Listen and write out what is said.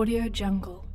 Audio Jungle.